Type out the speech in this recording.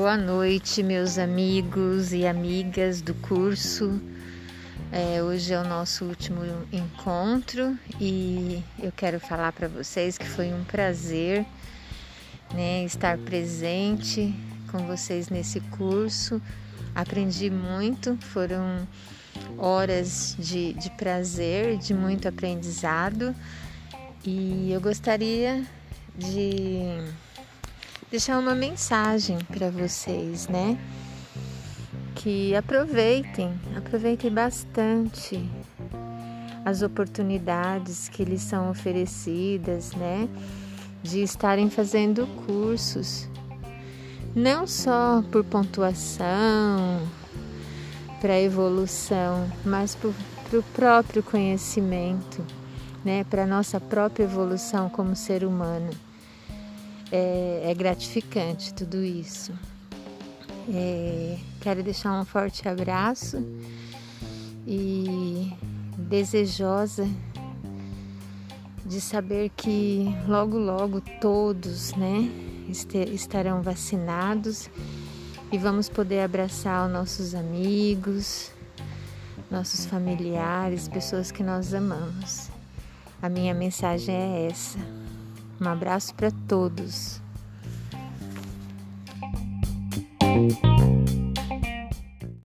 Boa noite, meus amigos e amigas do curso. É, hoje é o nosso último encontro e eu quero falar para vocês que foi um prazer né, estar presente com vocês nesse curso. Aprendi muito, foram horas de, de prazer, de muito aprendizado e eu gostaria de deixar uma mensagem para vocês, né? Que aproveitem, aproveitem bastante as oportunidades que lhes são oferecidas, né? De estarem fazendo cursos, não só por pontuação, para evolução, mas para o próprio conhecimento, né? Para nossa própria evolução como ser humano é, é gratificante tudo isso. É, quero deixar um forte abraço e desejosa de saber que logo logo todos, né, estarão vacinados e vamos poder abraçar os nossos amigos, nossos familiares, pessoas que nós amamos. A minha mensagem é essa. Um abraço para todos.